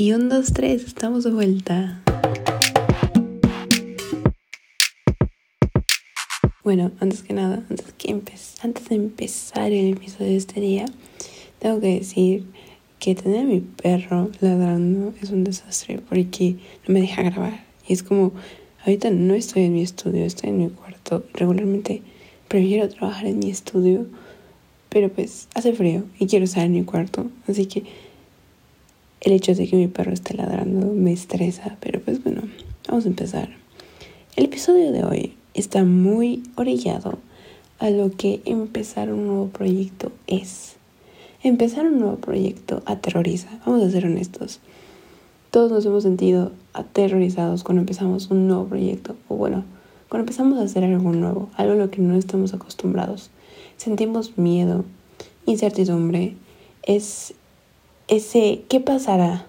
Y un, dos, tres, estamos de vuelta. Bueno, antes que nada, antes, que antes de empezar el episodio de este día, tengo que decir que tener a mi perro ladrando es un desastre porque no me deja grabar. Y es como, ahorita no estoy en mi estudio, estoy en mi cuarto. Regularmente prefiero trabajar en mi estudio, pero pues hace frío y quiero estar en mi cuarto. Así que el hecho de que mi perro esté ladrando me estresa, pero pues bueno, vamos a empezar. El episodio de hoy está muy orillado a lo que empezar un nuevo proyecto es. Empezar un nuevo proyecto aterroriza, vamos a ser honestos. Todos nos hemos sentido aterrorizados cuando empezamos un nuevo proyecto, o bueno, cuando empezamos a hacer algo nuevo, algo a lo que no estamos acostumbrados. Sentimos miedo, incertidumbre, es ese qué pasará,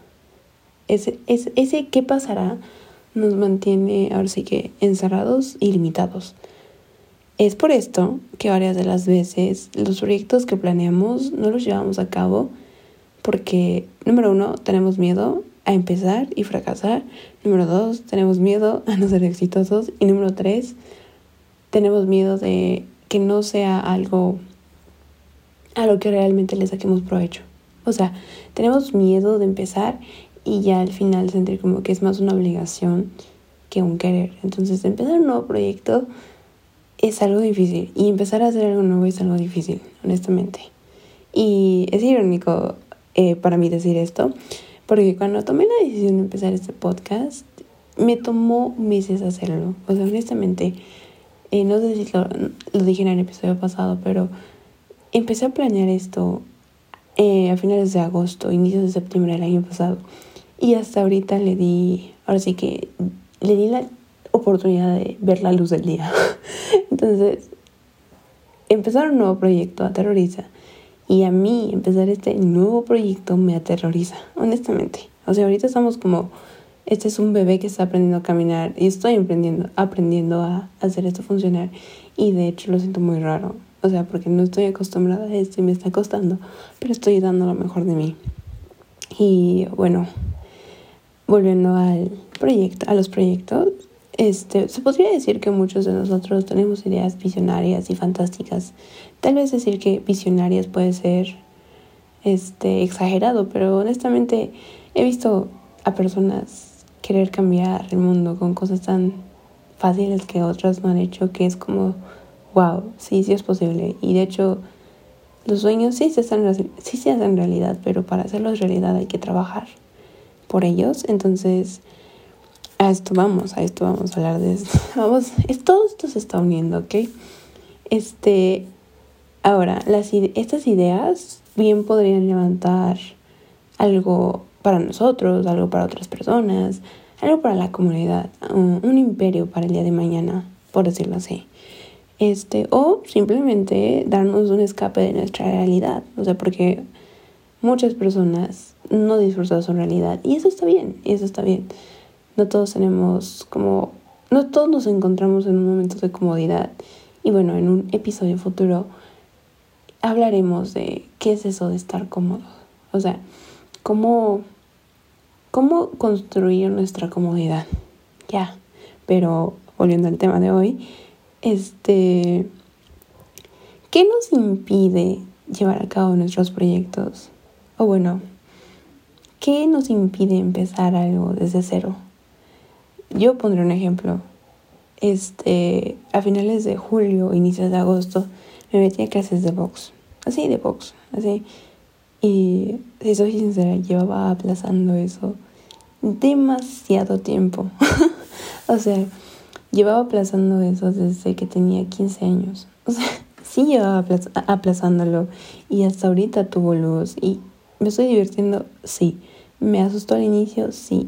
ese, ese, qué pasará nos mantiene ahora sí que encerrados y limitados. Es por esto que varias de las veces los proyectos que planeamos no los llevamos a cabo porque, número uno, tenemos miedo a empezar y fracasar. Número dos, tenemos miedo a no ser exitosos. Y número tres, tenemos miedo de que no sea algo a lo que realmente le saquemos provecho. O sea, tenemos miedo de empezar y ya al final sentir como que es más una obligación que un querer. Entonces, empezar un nuevo proyecto es algo difícil y empezar a hacer algo nuevo es algo difícil, honestamente. Y es irónico eh, para mí decir esto, porque cuando tomé la decisión de empezar este podcast, me tomó meses hacerlo. O sea, honestamente, eh, no sé si lo, lo dije en el episodio pasado, pero empecé a planear esto eh, a finales de agosto, inicios de septiembre del año pasado. Y hasta ahorita le di, ahora sí que le di la oportunidad de ver la luz del día. Entonces, empezar un nuevo proyecto aterroriza. Y a mí empezar este nuevo proyecto me aterroriza, honestamente. O sea, ahorita estamos como, este es un bebé que está aprendiendo a caminar y estoy aprendiendo, aprendiendo a hacer esto funcionar. Y de hecho lo siento muy raro. O sea, porque no estoy acostumbrada a esto y me está costando, pero estoy dando lo mejor de mí. Y bueno, volviendo al proyecto, a los proyectos, este, se podría decir que muchos de nosotros tenemos ideas visionarias y fantásticas. Tal vez decir que visionarias puede ser este, exagerado, pero honestamente he visto a personas querer cambiar el mundo con cosas tan fáciles que otras no han hecho, que es como wow, sí, sí es posible. Y de hecho, los sueños sí se, hacen, sí se hacen realidad, pero para hacerlos realidad hay que trabajar por ellos. Entonces, a esto vamos, a esto vamos a hablar de esto. Vamos, es, todo esto se está uniendo, ¿ok? Este, ahora, las, estas ideas bien podrían levantar algo para nosotros, algo para otras personas, algo para la comunidad, un imperio para el día de mañana, por decirlo así este, o simplemente darnos un escape de nuestra realidad, o sea, porque muchas personas no disfrutan su realidad. Y eso está bien, y eso está bien. No todos tenemos como, no todos nos encontramos en un momento de comodidad. Y bueno, en un episodio futuro hablaremos de qué es eso de estar cómodo, o sea, cómo, cómo construir nuestra comodidad, ya, pero volviendo al tema de hoy, este, ¿qué nos impide llevar a cabo nuestros proyectos? O bueno, ¿qué nos impide empezar algo desde cero? Yo pondré un ejemplo. Este, a finales de julio, inicios de agosto, me metí a clases de box. Así de box, así. Y si soy sincera, llevaba aplazando eso demasiado tiempo. o sea, Llevaba aplazando eso desde que tenía 15 años. O sea, sí llevaba aplazándolo y hasta ahorita tuvo luz y me estoy divirtiendo, sí. Me asustó al inicio, sí.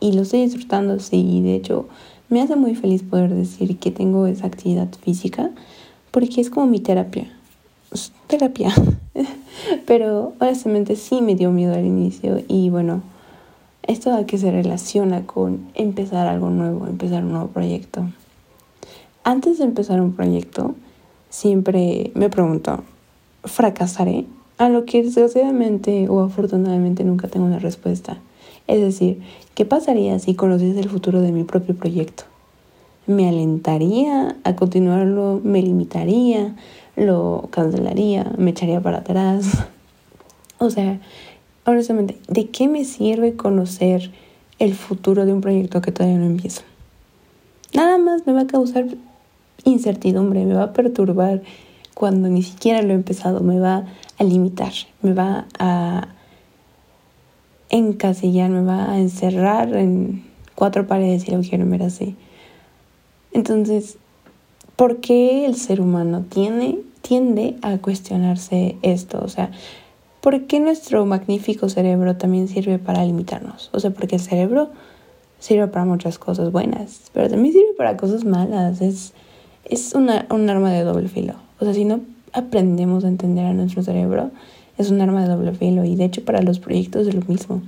Y lo estoy disfrutando, sí. Y de hecho, me hace muy feliz poder decir que tengo esa actividad física porque es como mi terapia. terapia. Pero honestamente sí me dio miedo al inicio y bueno, esto a que se relaciona con empezar algo nuevo, empezar un nuevo proyecto. Antes de empezar un proyecto, siempre me pregunto, ¿fracasaré? A lo que desgraciadamente o afortunadamente nunca tengo una respuesta. Es decir, ¿qué pasaría si conociese el futuro de mi propio proyecto? ¿Me alentaría a continuarlo? ¿Me limitaría? ¿Lo cancelaría? ¿Me echaría para atrás? o sea, honestamente, ¿de qué me sirve conocer el futuro de un proyecto que todavía no empiezo? Nada más me va a causar incertidumbre, me va a perturbar cuando ni siquiera lo he empezado, me va a limitar, me va a encasillar, me va a encerrar en cuatro paredes y lo quiero ver así. Entonces, ¿por qué el ser humano tiene, tiende a cuestionarse esto? O sea, ¿por qué nuestro magnífico cerebro también sirve para limitarnos? O sea, porque el cerebro sirve para muchas cosas buenas, pero también sirve para cosas malas. Es, es una, un arma de doble filo. O sea, si no aprendemos a entender a nuestro cerebro, es un arma de doble filo. Y de hecho para los proyectos es lo mismo.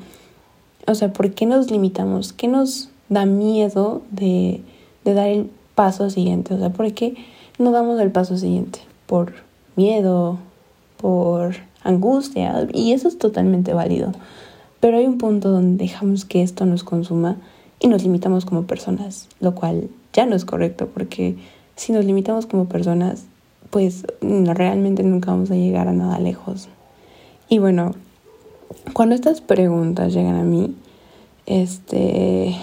O sea, ¿por qué nos limitamos? ¿Qué nos da miedo de, de dar el paso siguiente? O sea, ¿por qué no damos el paso siguiente? Por miedo, por angustia. Y eso es totalmente válido. Pero hay un punto donde dejamos que esto nos consuma y nos limitamos como personas, lo cual ya no es correcto porque si nos limitamos como personas, pues realmente nunca vamos a llegar a nada lejos. Y bueno, cuando estas preguntas llegan a mí, este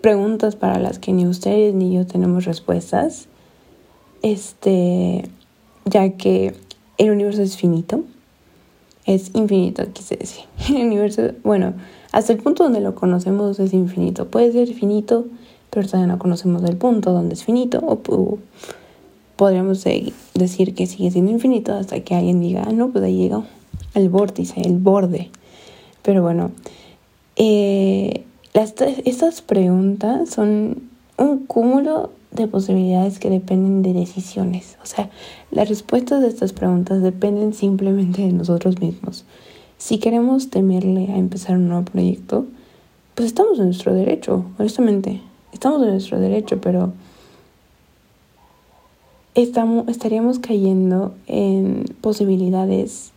preguntas para las que ni ustedes ni yo tenemos respuestas, este, ya que el universo es finito, es infinito, quise decir. El universo, bueno, hasta el punto donde lo conocemos es infinito. Puede ser finito, pero todavía no conocemos el punto donde es finito o, podríamos decir que sigue siendo infinito hasta que alguien diga, ah, no, pues ahí llegó el vórtice, el borde. Pero bueno, eh, estas preguntas son un cúmulo de posibilidades que dependen de decisiones. O sea, las respuestas de estas preguntas dependen simplemente de nosotros mismos. Si queremos temerle a empezar un nuevo proyecto, pues estamos en nuestro derecho, honestamente. Estamos en nuestro derecho, pero estamos, estaríamos cayendo en posibilidades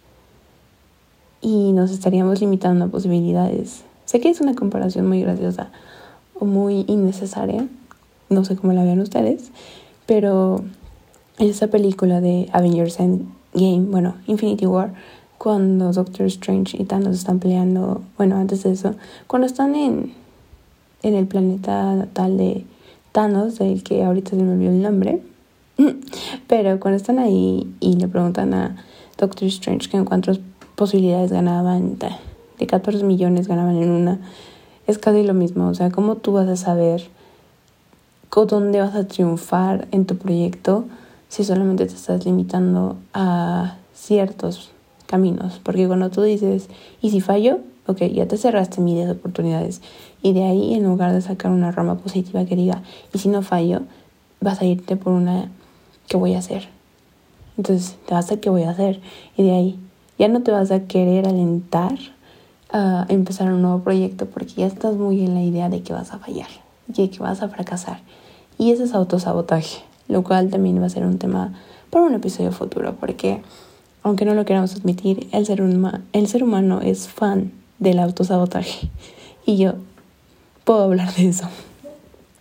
y nos estaríamos limitando a posibilidades. Sé que es una comparación muy graciosa o muy innecesaria, no sé cómo la vean ustedes, pero esa película de Avengers Endgame, bueno, Infinity War, cuando Doctor Strange y Thanos están peleando, bueno, antes de eso, cuando están en, en el planeta tal de Thanos, del que ahorita se me olvidó el nombre, pero cuando están ahí y le preguntan a Doctor Strange que en cuántas posibilidades ganaban, de 14 millones ganaban en una, es casi lo mismo, o sea, ¿cómo tú vas a saber dónde vas a triunfar en tu proyecto si solamente te estás limitando a ciertos caminos, porque cuando tú dices, ¿y si fallo? Ok, ya te cerraste miles de oportunidades. Y de ahí, en lugar de sacar una rama positiva que diga, ¿y si no fallo? Vas a irte por una, ¿qué voy a hacer? Entonces, te vas a ¿qué voy a hacer? Y de ahí, ya no te vas a querer alentar a empezar un nuevo proyecto porque ya estás muy en la idea de que vas a fallar y que vas a fracasar. Y ese es autosabotaje, lo cual también va a ser un tema para un episodio futuro porque aunque no lo queramos admitir, el ser, el ser humano es fan del autosabotaje. Y yo puedo hablar de eso.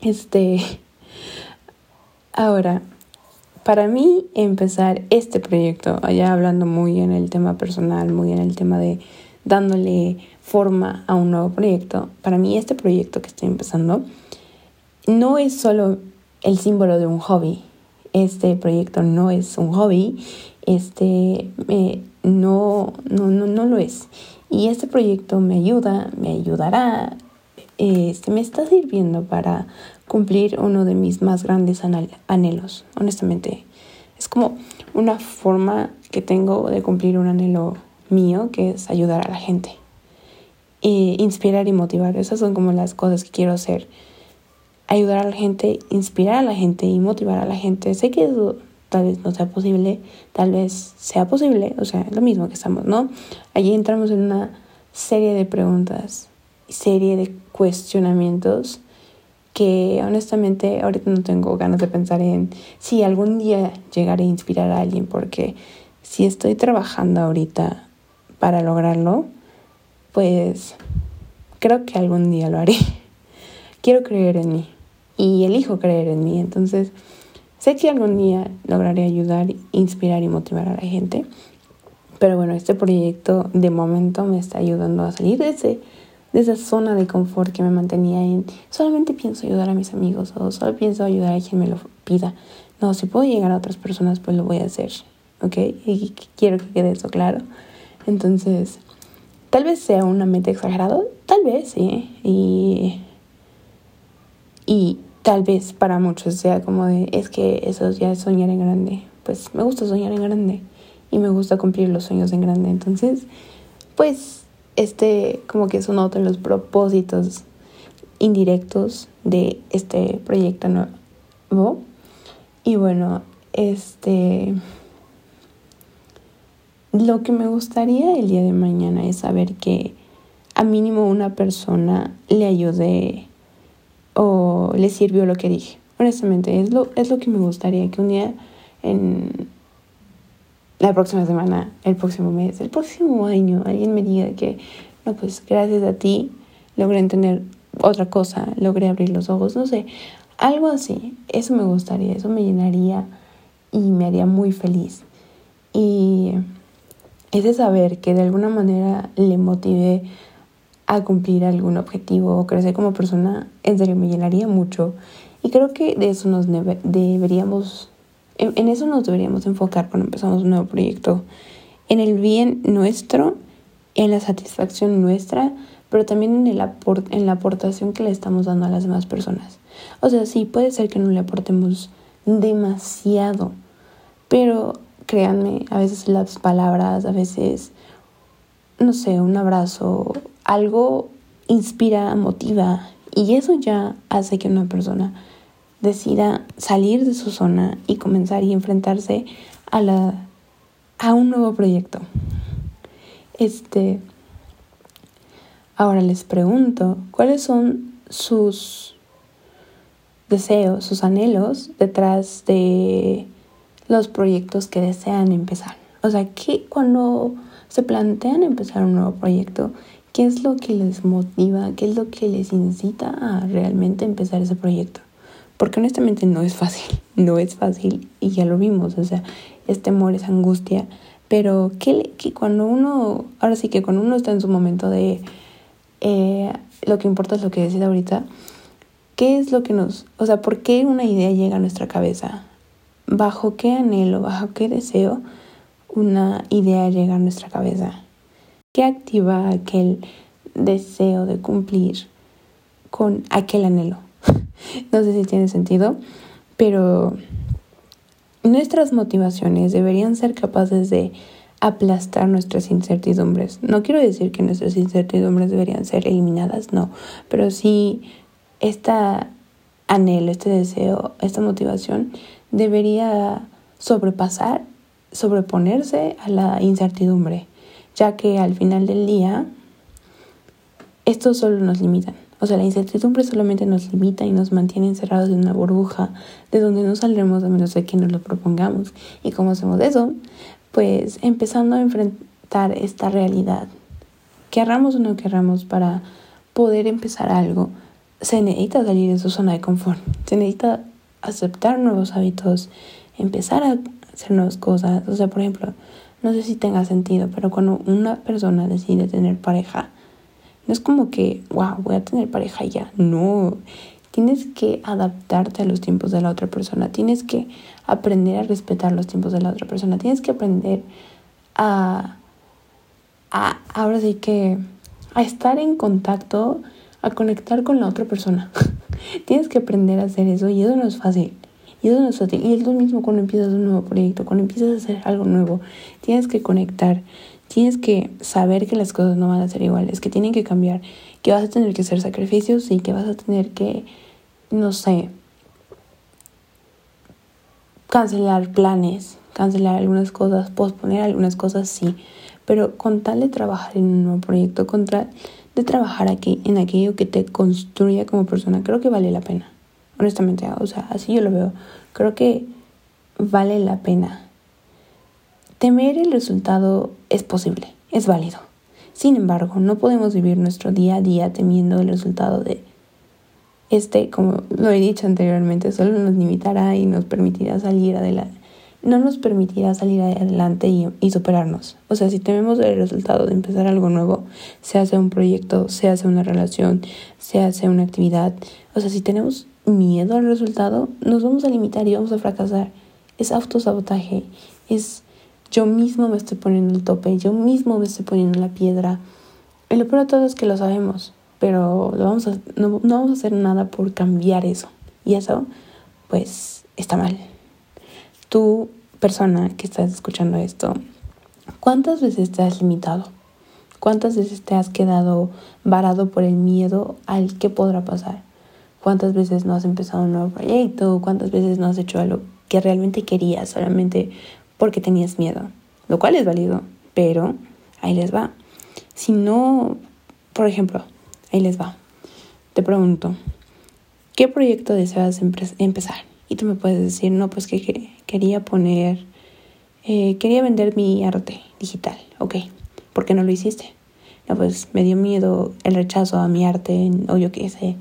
Este. Ahora, para mí empezar este proyecto, allá hablando muy en el tema personal, muy en el tema de dándole forma a un nuevo proyecto, para mí este proyecto que estoy empezando no es solo el símbolo de un hobby. Este proyecto no es un hobby este, no, no, no, no lo es. Y este proyecto me ayuda, me ayudará, este, me está sirviendo para cumplir uno de mis más grandes anhelos, honestamente. Es como una forma que tengo de cumplir un anhelo mío, que es ayudar a la gente. E inspirar y motivar, esas son como las cosas que quiero hacer. Ayudar a la gente, inspirar a la gente y motivar a la gente. Sé que eso tal vez no sea posible, tal vez sea posible, o sea, lo mismo que estamos, ¿no? Allí entramos en una serie de preguntas, serie de cuestionamientos que honestamente ahorita no tengo ganas de pensar en si algún día llegaré a inspirar a alguien, porque si estoy trabajando ahorita para lograrlo, pues creo que algún día lo haré. Quiero creer en mí y elijo creer en mí. Entonces, sé que algún día lograré ayudar, inspirar y motivar a la gente. Pero bueno, este proyecto de momento me está ayudando a salir de, ese, de esa zona de confort que me mantenía en solamente pienso ayudar a mis amigos o solo pienso ayudar a quien me lo pida. No, si puedo llegar a otras personas, pues lo voy a hacer. ¿Ok? Y quiero que quede eso claro. Entonces, Tal vez sea una meta exagerada, tal vez, sí. Y, y tal vez para muchos sea como de, es que eso ya es soñar en grande. Pues me gusta soñar en grande y me gusta cumplir los sueños en grande. Entonces, pues este como que es uno de los propósitos indirectos de este proyecto nuevo. Y bueno, este lo que me gustaría el día de mañana es saber que a mínimo una persona le ayude o le sirvió lo que dije. Honestamente, es lo, es lo que me gustaría que un día en la próxima semana, el próximo mes, el próximo año, alguien me diga que, no, pues gracias a ti logré entender otra cosa, logré abrir los ojos, no sé, algo así. Eso me gustaría, eso me llenaría y me haría muy feliz. Y ese saber que de alguna manera le motive a cumplir algún objetivo o crecer como persona, en serio me llenaría mucho. Y creo que de eso nos deberíamos, en, eso nos deberíamos enfocar cuando empezamos un nuevo proyecto. En el bien nuestro, en la satisfacción nuestra, pero también en, el en la aportación que le estamos dando a las demás personas. O sea, sí, puede ser que no le aportemos demasiado, pero créanme, a veces las palabras, a veces, no sé, un abrazo, algo inspira, motiva y eso ya hace que una persona decida salir de su zona y comenzar y enfrentarse a la a un nuevo proyecto. Este ahora les pregunto, ¿cuáles son sus deseos, sus anhelos detrás de los proyectos que desean empezar. O sea, que cuando se plantean empezar un nuevo proyecto, ¿qué es lo que les motiva? ¿Qué es lo que les incita a realmente empezar ese proyecto? Porque honestamente no es fácil, no es fácil y ya lo vimos, o sea, es temor, es angustia, pero que, que cuando uno, ahora sí que cuando uno está en su momento de eh, lo que importa es lo que decide ahorita, ¿qué es lo que nos, o sea, por qué una idea llega a nuestra cabeza? bajo qué anhelo, bajo qué deseo una idea llega a nuestra cabeza. ¿Qué activa aquel deseo de cumplir con aquel anhelo? no sé si tiene sentido, pero nuestras motivaciones deberían ser capaces de aplastar nuestras incertidumbres. No quiero decir que nuestras incertidumbres deberían ser eliminadas, no, pero sí esta anhelo, este deseo, esta motivación debería sobrepasar, sobreponerse a la incertidumbre, ya que al final del día esto solo nos limita. O sea, la incertidumbre solamente nos limita y nos mantiene encerrados en una burbuja de donde no saldremos a menos de que nos lo propongamos. ¿Y cómo hacemos eso? Pues empezando a enfrentar esta realidad. Querramos o no querramos para poder empezar algo, se necesita salir de su zona de confort. Se necesita aceptar nuevos hábitos, empezar a hacer nuevas cosas. O sea, por ejemplo, no sé si tenga sentido, pero cuando una persona decide tener pareja, no es como que, wow, voy a tener pareja ya. No, tienes que adaptarte a los tiempos de la otra persona, tienes que aprender a respetar los tiempos de la otra persona, tienes que aprender a, a ahora sí que, a estar en contacto, a conectar con la otra persona. Tienes que aprender a hacer eso y eso no es fácil. Y eso es. Y es lo mismo cuando empiezas un nuevo proyecto, cuando empiezas a hacer algo nuevo. Tienes que conectar, tienes que saber que las cosas no van a ser iguales, que tienen que cambiar, que vas a tener que hacer sacrificios y que vas a tener que, no sé, cancelar planes, cancelar algunas cosas, posponer algunas cosas, sí. Pero con tal de trabajar en un nuevo proyecto, con tal de trabajar aquí en aquello que te construya como persona, creo que vale la pena. Honestamente, o sea, así yo lo veo. Creo que vale la pena. Temer el resultado es posible, es válido. Sin embargo, no podemos vivir nuestro día a día temiendo el resultado de este, como lo he dicho anteriormente, solo nos limitará y nos permitirá salir adelante. No nos permitirá salir adelante y, y superarnos. O sea, si tememos el resultado de empezar algo nuevo, se hace un proyecto, se hace una relación, se hace una actividad. O sea, si tenemos miedo al resultado, nos vamos a limitar y vamos a fracasar. Es autosabotaje, es yo mismo me estoy poniendo el tope, yo mismo me estoy poniendo la piedra. Y lo peor de todo es que lo sabemos pero vamos a, no, no vamos a hacer nada por cambiar eso. Y eso, pues, está mal. Tú, persona que estás escuchando esto, ¿cuántas veces te has limitado? ¿Cuántas veces te has quedado varado por el miedo al que podrá pasar? ¿Cuántas veces no has empezado un nuevo proyecto? ¿Cuántas veces no has hecho algo que realmente querías solamente porque tenías miedo? Lo cual es válido, pero ahí les va. Si no, por ejemplo, Ahí les va. Te pregunto, ¿qué proyecto deseas empezar? Y tú me puedes decir, no, pues que, quería poner, eh, quería vender mi arte digital. Ok, ¿por qué no lo hiciste? No, pues me dio miedo el rechazo a mi arte, o yo qué sé,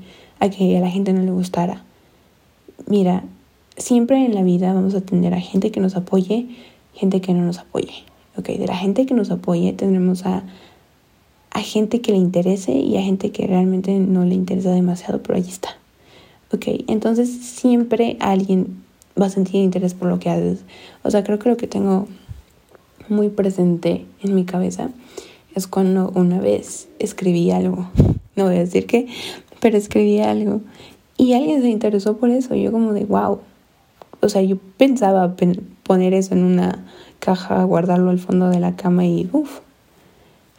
a que a la gente no le gustara. Mira, siempre en la vida vamos a tener a gente que nos apoye, gente que no nos apoye. Ok, de la gente que nos apoye tendremos a a gente que le interese y a gente que realmente no le interesa demasiado, pero ahí está. Ok, entonces siempre alguien va a sentir interés por lo que haces. O sea, creo que lo que tengo muy presente en mi cabeza es cuando una vez escribí algo, no voy a decir qué, pero escribí algo y alguien se interesó por eso. Yo como de, wow. O sea, yo pensaba poner eso en una caja, guardarlo al fondo de la cama y, uff,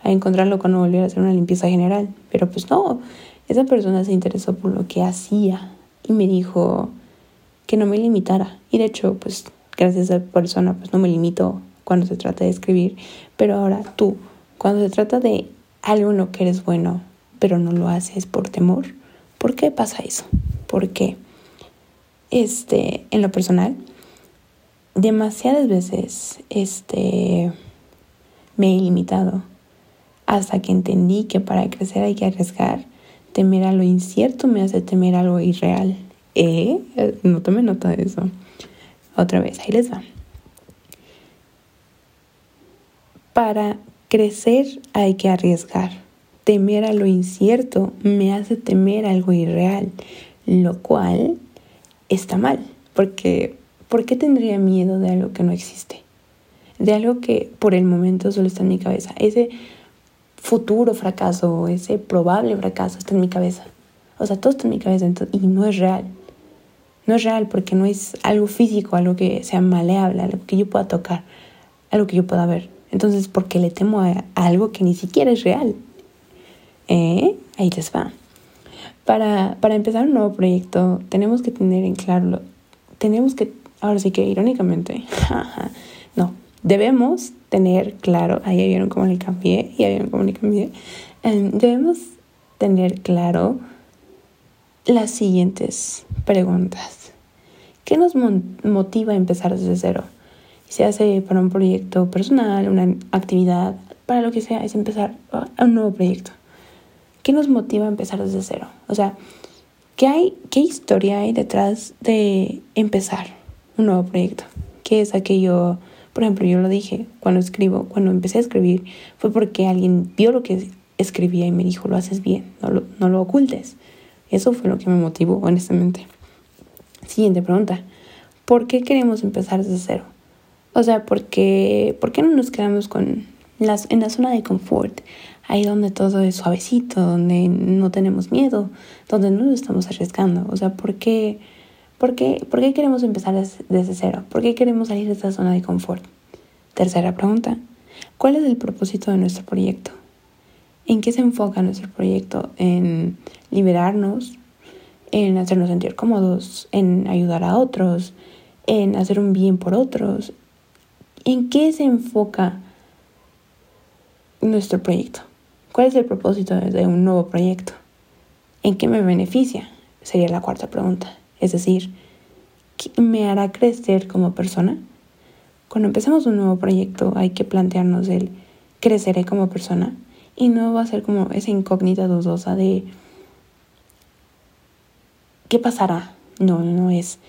a encontrarlo cuando volviera a hacer una limpieza general. Pero pues no, esa persona se interesó por lo que hacía y me dijo que no me limitara. Y de hecho, pues gracias a esa persona, pues no me limito cuando se trata de escribir. Pero ahora tú, cuando se trata de algo en lo que eres bueno, pero no lo haces por temor, ¿por qué pasa eso? Porque, este, en lo personal, demasiadas veces, este, me he limitado hasta que entendí que para crecer hay que arriesgar. Temer a lo incierto me hace temer a irreal. ¿Eh? No tome nota de eso. Otra vez, ahí les va. Para crecer hay que arriesgar. Temer a lo incierto me hace temer algo irreal, lo cual está mal, porque ¿por qué tendría miedo de algo que no existe? De algo que por el momento solo está en mi cabeza. Ese futuro fracaso, ese probable fracaso está en mi cabeza. O sea, todo está en mi cabeza y no es real. No es real porque no es algo físico, algo que sea maleable, algo que yo pueda tocar, algo que yo pueda ver. Entonces, porque le temo a, algo que ni siquiera es real. ¿Eh? Ahí les va. Para, para empezar un nuevo proyecto, tenemos que tener en claro, tenemos que, ahora sí que irónicamente, no, debemos tener claro, ahí vieron cómo le cambié, ya vieron cómo le cambié, em, debemos tener claro las siguientes preguntas. ¿Qué nos motiva a empezar desde cero? Se hace para un proyecto personal, una actividad, para lo que sea, es empezar un nuevo proyecto. ¿Qué nos motiva a empezar desde cero? O sea, ¿qué, hay, qué historia hay detrás de empezar un nuevo proyecto? ¿Qué es aquello por ejemplo, yo lo dije cuando escribo, cuando empecé a escribir, fue porque alguien vio lo que escribía y me dijo, lo haces bien, no lo, no lo ocultes. Eso fue lo que me motivó, honestamente. Siguiente pregunta. ¿Por qué queremos empezar desde cero? O sea, ¿por qué, ¿por qué no nos quedamos con las, en la zona de confort? Ahí donde todo es suavecito, donde no tenemos miedo, donde no lo estamos arriesgando. O sea, ¿por qué? ¿Por qué, queremos empezar desde cero? ¿Por qué queremos salir de esta zona de confort? Tercera pregunta. ¿Cuál es el propósito de nuestro proyecto? ¿En qué se enfoca nuestro proyecto? ¿En liberarnos? ¿En hacernos sentir cómodos? ¿En ayudar a otros? ¿En hacer un bien por otros? ¿En qué se enfoca nuestro proyecto? ¿Cuál es el propósito de un nuevo proyecto? ¿En qué me beneficia? Sería la cuarta pregunta. Es decir, me hará crecer como persona? Cuando empezamos un nuevo proyecto hay que plantearnos el creceré como persona y no va a ser como esa incógnita dudosa de ¿qué pasará? No, no es.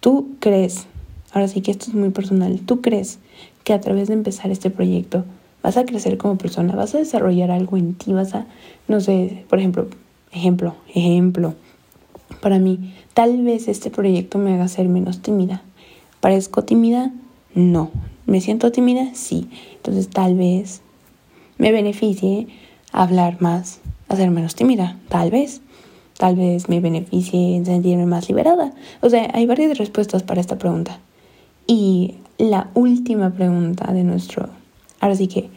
Tú crees, ahora sí que esto es muy personal, tú crees que a través de empezar este proyecto vas a crecer como persona, vas a desarrollar algo en ti, vas a, no sé, por ejemplo, ejemplo, ejemplo, para mí, tal vez este proyecto me haga ser menos tímida. ¿Parezco tímida? No. ¿Me siento tímida? Sí. Entonces tal vez me beneficie hablar más, a ser menos tímida, tal vez. Tal vez me beneficie en sentirme más liberada. O sea, hay varias respuestas para esta pregunta. Y la última pregunta de nuestro... Ahora sí que,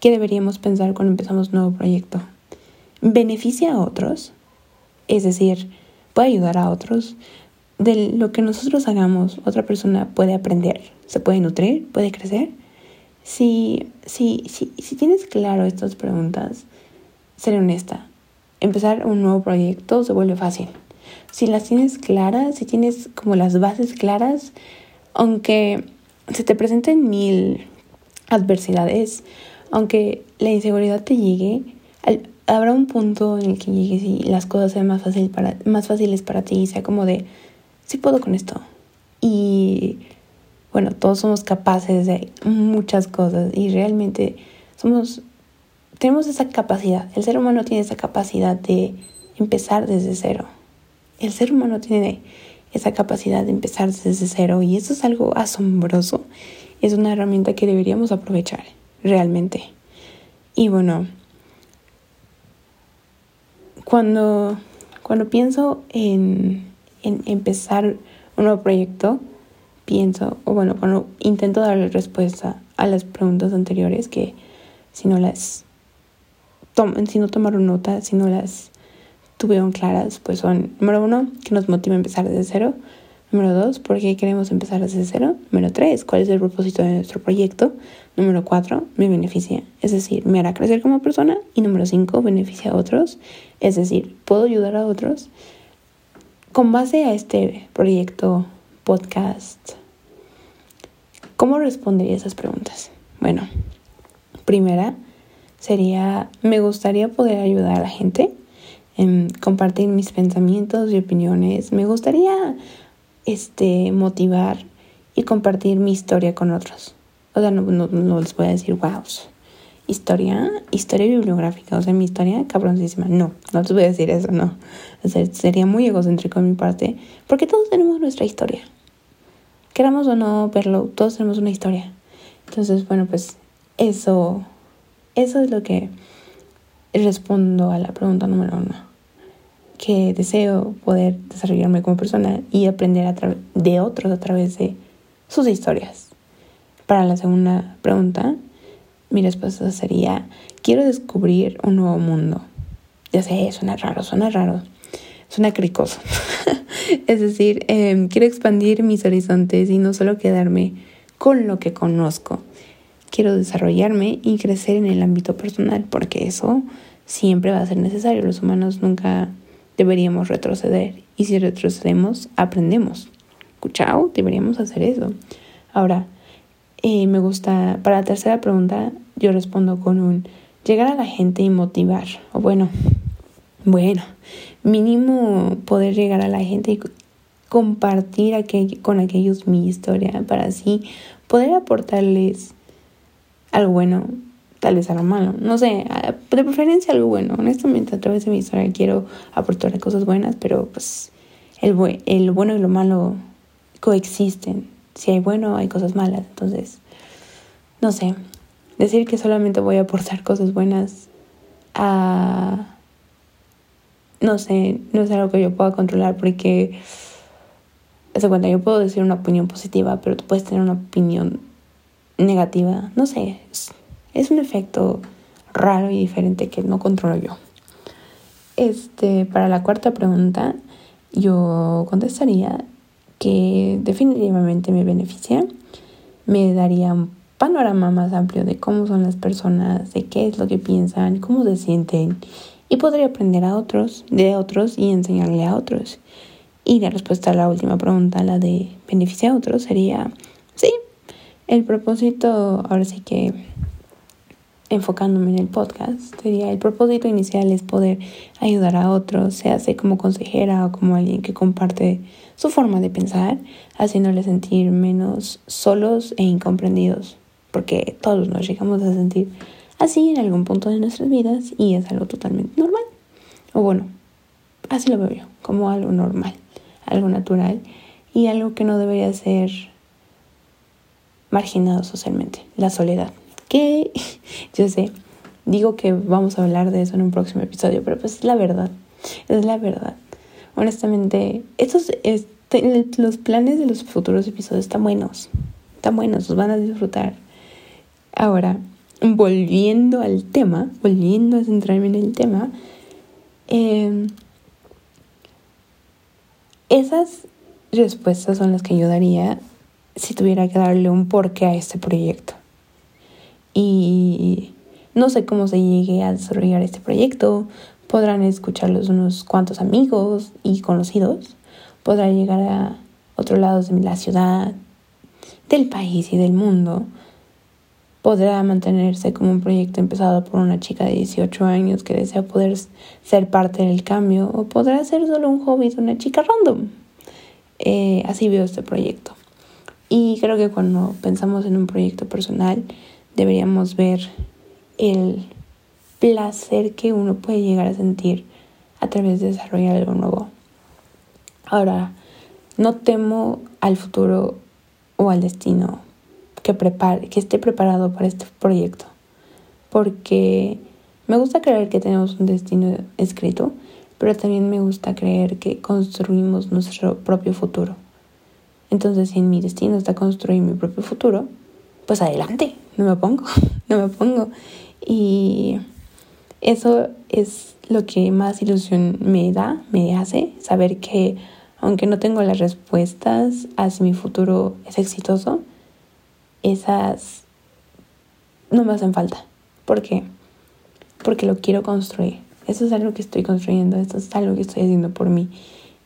¿qué deberíamos pensar cuando empezamos un nuevo proyecto? ¿Beneficia a otros? Es decir, ¿puede ayudar a otros? De lo que nosotros hagamos, otra persona puede aprender, se puede nutrir, puede crecer. Si, si, si, si tienes claro estas preguntas, ser honesta. Empezar un nuevo proyecto se vuelve fácil. Si las tienes claras, si tienes como las bases claras, aunque se te presenten mil adversidades, aunque la inseguridad te llegue, habrá un punto en el que llegues y las cosas sean más, fácil para, más fáciles para ti y sea como de, sí puedo con esto. Y bueno, todos somos capaces de muchas cosas y realmente somos, tenemos esa capacidad, el ser humano tiene esa capacidad de empezar desde cero. El ser humano tiene esa capacidad de empezar desde cero y eso es algo asombroso. Es una herramienta que deberíamos aprovechar, realmente. Y bueno, cuando, cuando pienso en, en empezar un nuevo proyecto, pienso, o bueno, cuando intento darle respuesta a las preguntas anteriores, que si no las si no tomaron nota, si no las tuvieron claras, pues son, número uno, que nos motiva a empezar desde cero. Número dos, ¿por qué queremos empezar desde cero? Número tres, ¿cuál es el propósito de nuestro proyecto? Número cuatro, me beneficia, es decir, me hará crecer como persona. Y número cinco, beneficia a otros, es decir, puedo ayudar a otros. Con base a este proyecto podcast, ¿cómo respondería esas preguntas? Bueno, primera sería, me gustaría poder ayudar a la gente, en compartir mis pensamientos y opiniones, me gustaría este, motivar y compartir mi historia con otros. O sea, no, no, les voy a decir, wow, historia, historia bibliográfica, o sea, mi historia cabroncísima. No, no les voy a decir eso, no. O sea, sería muy egocéntrico de mi parte, porque todos tenemos nuestra historia queramos o no verlo, todos tenemos una historia. Entonces, bueno, pues eso, eso es lo que respondo a la pregunta número uno. Que deseo poder desarrollarme como persona y aprender a de otros a través de sus historias. Para la segunda pregunta, mi respuesta sería, quiero descubrir un nuevo mundo. Ya sé, suena raro, suena raro, suena cricoso. es decir, em, quiero expandir mis horizontes y no solo quedarme con lo que conozco. Quiero desarrollarme y crecer en el ámbito personal, porque eso siempre va a ser necesario. Los humanos nunca deberíamos retroceder. Y si retrocedemos, aprendemos. Chao, deberíamos hacer eso. Ahora, eh, me gusta, para la tercera pregunta, yo respondo con un llegar a la gente y motivar. O bueno, bueno, mínimo poder llegar a la gente y compartir con aquellos mi historia para así poder aportarles algo bueno, tal vez algo malo, no sé, de preferencia algo bueno. Honestamente, a través de mi historia quiero aportar cosas buenas, pero pues el, el bueno y lo malo coexisten. Si hay bueno, hay cosas malas. Entonces, no sé, decir que solamente voy a aportar cosas buenas a no sé, no es algo que yo pueda controlar porque, se cuenta, yo puedo decir una opinión positiva, pero tú puedes tener una opinión negativa. No sé, un efecto raro y diferente que no controlo yo. Este, para la cuarta pregunta, yo contestaría que definitivamente me beneficia, me daría un panorama más amplio de cómo son las personas, de qué es lo que piensan, cómo se sienten y podría aprender a otros, de otros y enseñarle a otros. Y la respuesta a la última pregunta, la de beneficiar a otros, sería sí. El propósito, ahora sí que enfocándome en el podcast, sería el propósito inicial es poder ayudar a otros, sea como consejera o como alguien que comparte su forma de pensar, haciéndoles sentir menos solos e incomprendidos, porque todos nos llegamos a sentir así en algún punto de nuestras vidas y es algo totalmente normal. O bueno, así lo veo yo, como algo normal, algo natural y algo que no debería ser marginado socialmente, la soledad yo sé, digo que vamos a hablar de eso en un próximo episodio, pero pues es la verdad, es la verdad. Honestamente, estos, este, los planes de los futuros episodios están buenos, están buenos, los van a disfrutar. Ahora, volviendo al tema, volviendo a centrarme en el tema, em, esas respuestas son las que yo daría si tuviera que darle un porqué a este proyecto y no sé cómo se llegue a desarrollar este proyecto. Podrán escucharlos unos cuantos amigos y conocidos. Podrá llegar a otros lados de la ciudad, del país y del mundo. Podrá mantenerse como un proyecto empezado por una chica de 18 años que desea poder ser parte del cambio o podrá ser solo un hobby de una chica random. Eh, así veo este proyecto. Y creo que cuando pensamos en un proyecto personal, deberíamos ver el placer que uno puede llegar a sentir a través de desarrollar algo nuevo. Ahora, no temo al futuro o al destino que, prepare, que esté preparado para este proyecto, porque me gusta creer que tenemos un destino escrito, pero también me gusta creer que construimos nuestro propio futuro. Entonces, si en mi destino está construir mi propio futuro, pues adelante, no me pongo, no me pongo. Y eso es lo que más ilusión me da, me hace, saber que aunque no tengo las respuestas a si mi futuro es exitoso, esas no me hacen falta. ¿Por qué? Porque lo quiero construir. Eso es algo que estoy construyendo, esto es algo que estoy haciendo por mí.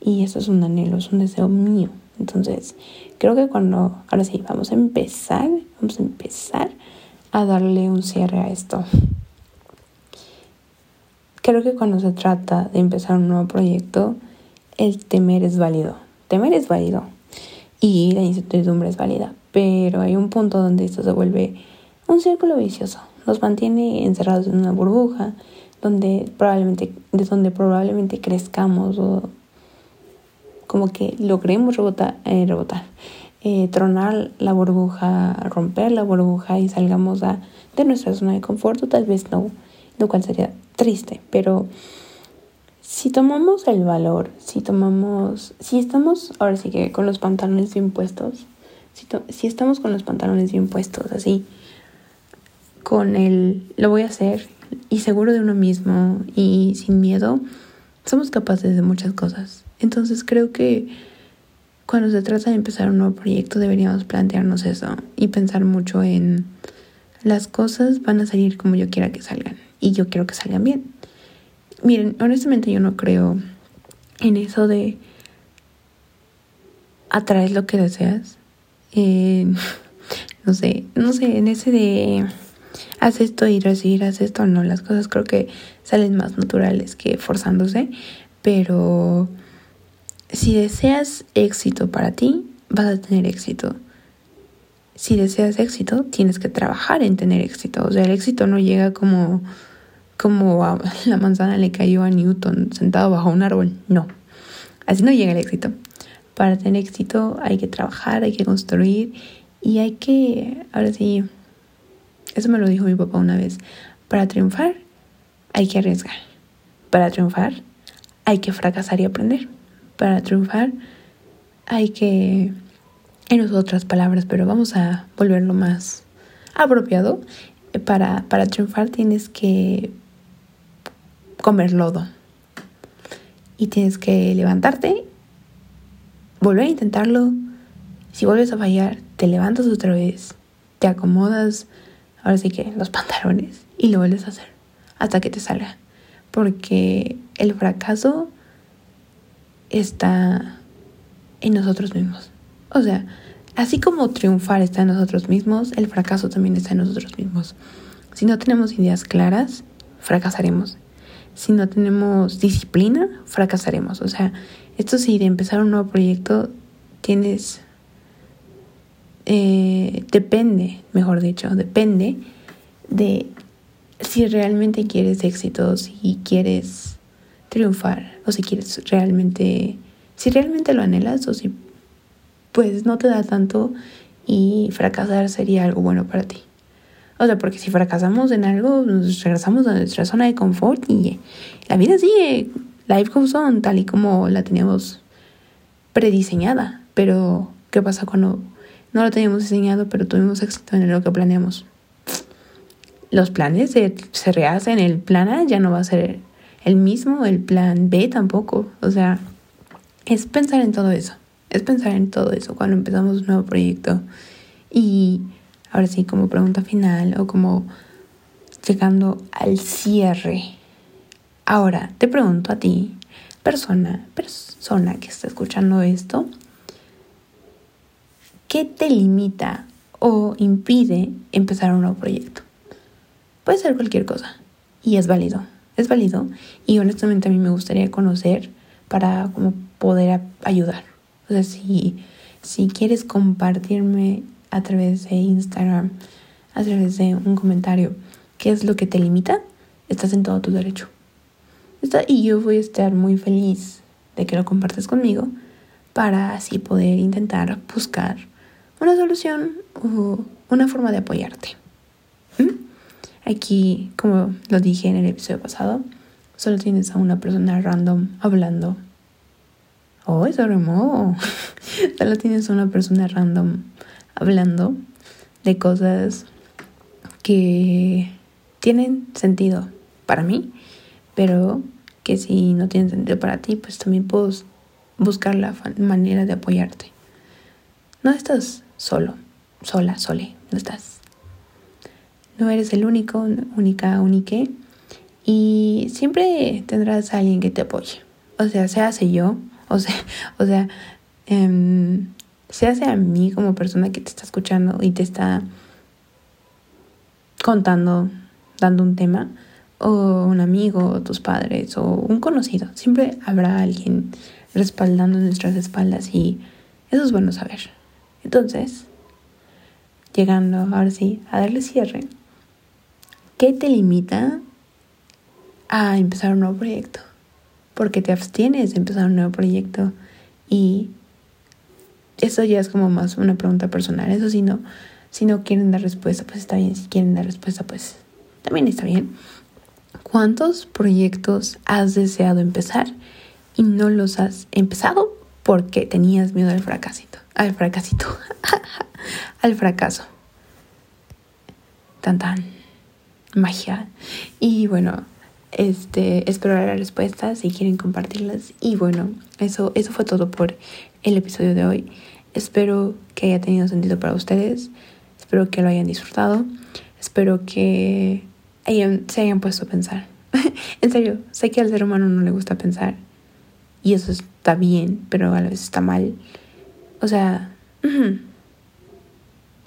Y eso es un anhelo, es un deseo mío. Entonces, creo que cuando, ahora sí, vamos a empezar, vamos a empezar a darle un cierre a esto. Creo que cuando se trata de empezar un nuevo proyecto, el temer es válido. Temer es válido y la incertidumbre es válida, pero hay un punto donde esto se vuelve un círculo vicioso. Nos mantiene encerrados en una burbuja donde probablemente, de donde probablemente crezcamos o como que logremos rebotar, eh, rebotar eh, tronar la burbuja, romper la burbuja y salgamos a, de nuestra zona de confort, tal vez no, lo cual sería triste, pero si tomamos el valor, si tomamos, si estamos ahora sí que con los pantalones bien puestos, si estamos con los pantalones bien puestos, así, con el lo voy a hacer y seguro de uno mismo y sin miedo, somos capaces de muchas cosas. Entonces creo que cuando se trata de empezar un nuevo proyecto deberíamos plantearnos eso y pensar mucho en las cosas van a salir como yo quiera que salgan y yo quiero que salgan bien. Miren, honestamente yo no creo en eso de atraer lo que deseas. no sé, no sé, en ese de haz esto y recibir, haz esto, no, las cosas creo que salen más naturales que forzándose, pero si deseas éxito para ti, vas a tener éxito. Si deseas éxito, tienes que trabajar en tener éxito. O sea, el éxito no llega como, como la manzana le cayó a Newton sentado bajo un árbol. No, así no llega el éxito. Para tener éxito hay que trabajar, hay que construir y hay que, ahora sí, eso me lo dijo mi papá una vez, para triunfar hay que arriesgar. Para triunfar hay que fracasar y aprender para triunfar hay que, en otras palabras, pero vamos a volverlo más apropiado. Para, para triunfar tienes que comer lodo y tienes que levantarte, volver a intentarlo. Si vuelves a fallar, te levantas otra vez, te acomodas, ahora sí que los pantalones y lo vuelves a hacer hasta que te salga. Porque el fracaso está en nosotros mismos. O sea, así como triunfar está en nosotros mismos, el fracaso también está en nosotros mismos. Si no tenemos ideas claras, fracasaremos. Si no tenemos disciplina, fracasaremos. O sea, esto sí, de empezar un nuevo proyecto, tienes... Eh, depende, mejor dicho, depende de si realmente quieres éxito, si quieres triunfar o si quieres realmente, si realmente lo anhelas o si pues no te da tanto y fracasar sería algo bueno para ti. O sea, porque si fracasamos en algo, nos regresamos a nuestra zona de confort y la vida sigue, life goes on, tal y como la teníamos prediseñada. Pero, ¿qué pasa cuando no lo teníamos diseñado, pero tuvimos éxito en lo que planeamos? Los planes se, se rehacen, el plan A ya no va a ser el mismo, el plan B tampoco. O sea, es pensar en todo eso, es pensar en todo eso cuando empezamos un nuevo proyecto. Y ahora sí, como pregunta final o como llegando al cierre. Ahora te pregunto a ti, persona, persona que está escuchando esto, ¿qué te limita o impide empezar un nuevo proyecto? Puede ser cualquier cosa y es válido, es válido y honestamente a mí me gustaría conocer para como poder ayudar. O sea, si, si quieres compartirme a través de Instagram, a través de un comentario, qué es lo que te limita, estás en todo tu derecho. Y yo voy a estar muy feliz de que lo compartas conmigo para así poder intentar buscar una solución o una forma de apoyarte. Aquí, como lo dije en el episodio pasado, solo tienes a una persona random hablando. Oh, eso remó. solo tienes a una persona random hablando de cosas que tienen sentido para mí, pero que si no tienen sentido para ti, pues también puedo buscar la manera de apoyarte. No estás solo, sola, sole, no estás. No eres el único, única, unique. Y siempre tendrás a alguien que te apoye. O sea, se hace yo, o sea, o sea, se hace a mí como persona que te está escuchando y te está contando, dando un tema, o un amigo, o tus padres, o un conocido. Siempre habrá alguien respaldando nuestras espaldas y eso es bueno saber. Entonces, llegando ahora sí a darle cierre, ¿qué te limita a empezar un nuevo proyecto? Porque te abstienes de empezar un nuevo proyecto y eso ya es como más una pregunta personal. Eso si no, si no quieren dar respuesta, pues está bien. Si quieren dar respuesta, pues también está bien. ¿Cuántos proyectos has deseado empezar y no los has empezado porque tenías miedo al fracasito? Al fracasito. al fracaso. Tan tan. Magia. Y bueno, este, espero las respuestas si quieren compartirlas. Y bueno, eso, eso fue todo por el episodio de hoy. Espero que haya tenido sentido para ustedes. Espero que lo hayan disfrutado. Espero que se hayan puesto a pensar. en serio, sé que al ser humano no le gusta pensar. Y eso está bien, pero a la vez está mal. O sea,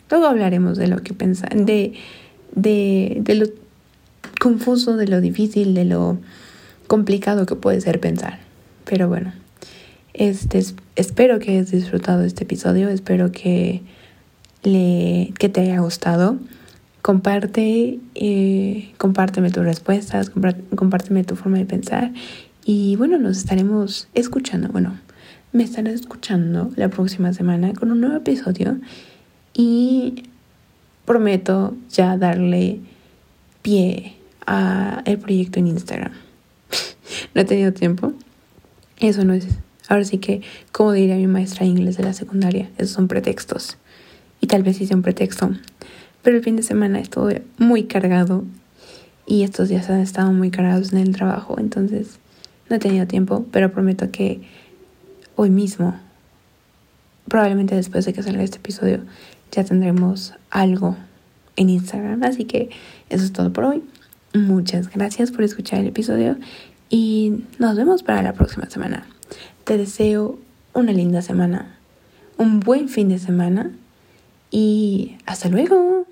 luego hablaremos de lo que pensan, de, de, de lo confuso, de lo difícil, de lo complicado que puede ser pensar. Pero bueno, este, espero que hayas disfrutado este episodio, espero que, le, que te haya gustado. Comparte, eh, compárteme tus respuestas, compárteme tu forma de pensar y bueno, nos estaremos escuchando, bueno, me estaré escuchando la próxima semana con un nuevo episodio y prometo ya darle pie a el proyecto en Instagram. no he tenido tiempo. Eso no es Ahora sí que, como diría mi maestra de inglés de la secundaria, esos son pretextos. Y tal vez hice un pretexto. Pero el fin de semana estuve muy cargado y estos días han estado muy cargados en el trabajo. Entonces no he tenido tiempo, pero prometo que hoy mismo, probablemente después de que salga este episodio, ya tendremos algo en Instagram. Así que eso es todo por hoy. Muchas gracias por escuchar el episodio y nos vemos para la próxima semana. Te deseo una linda semana, un buen fin de semana y hasta luego.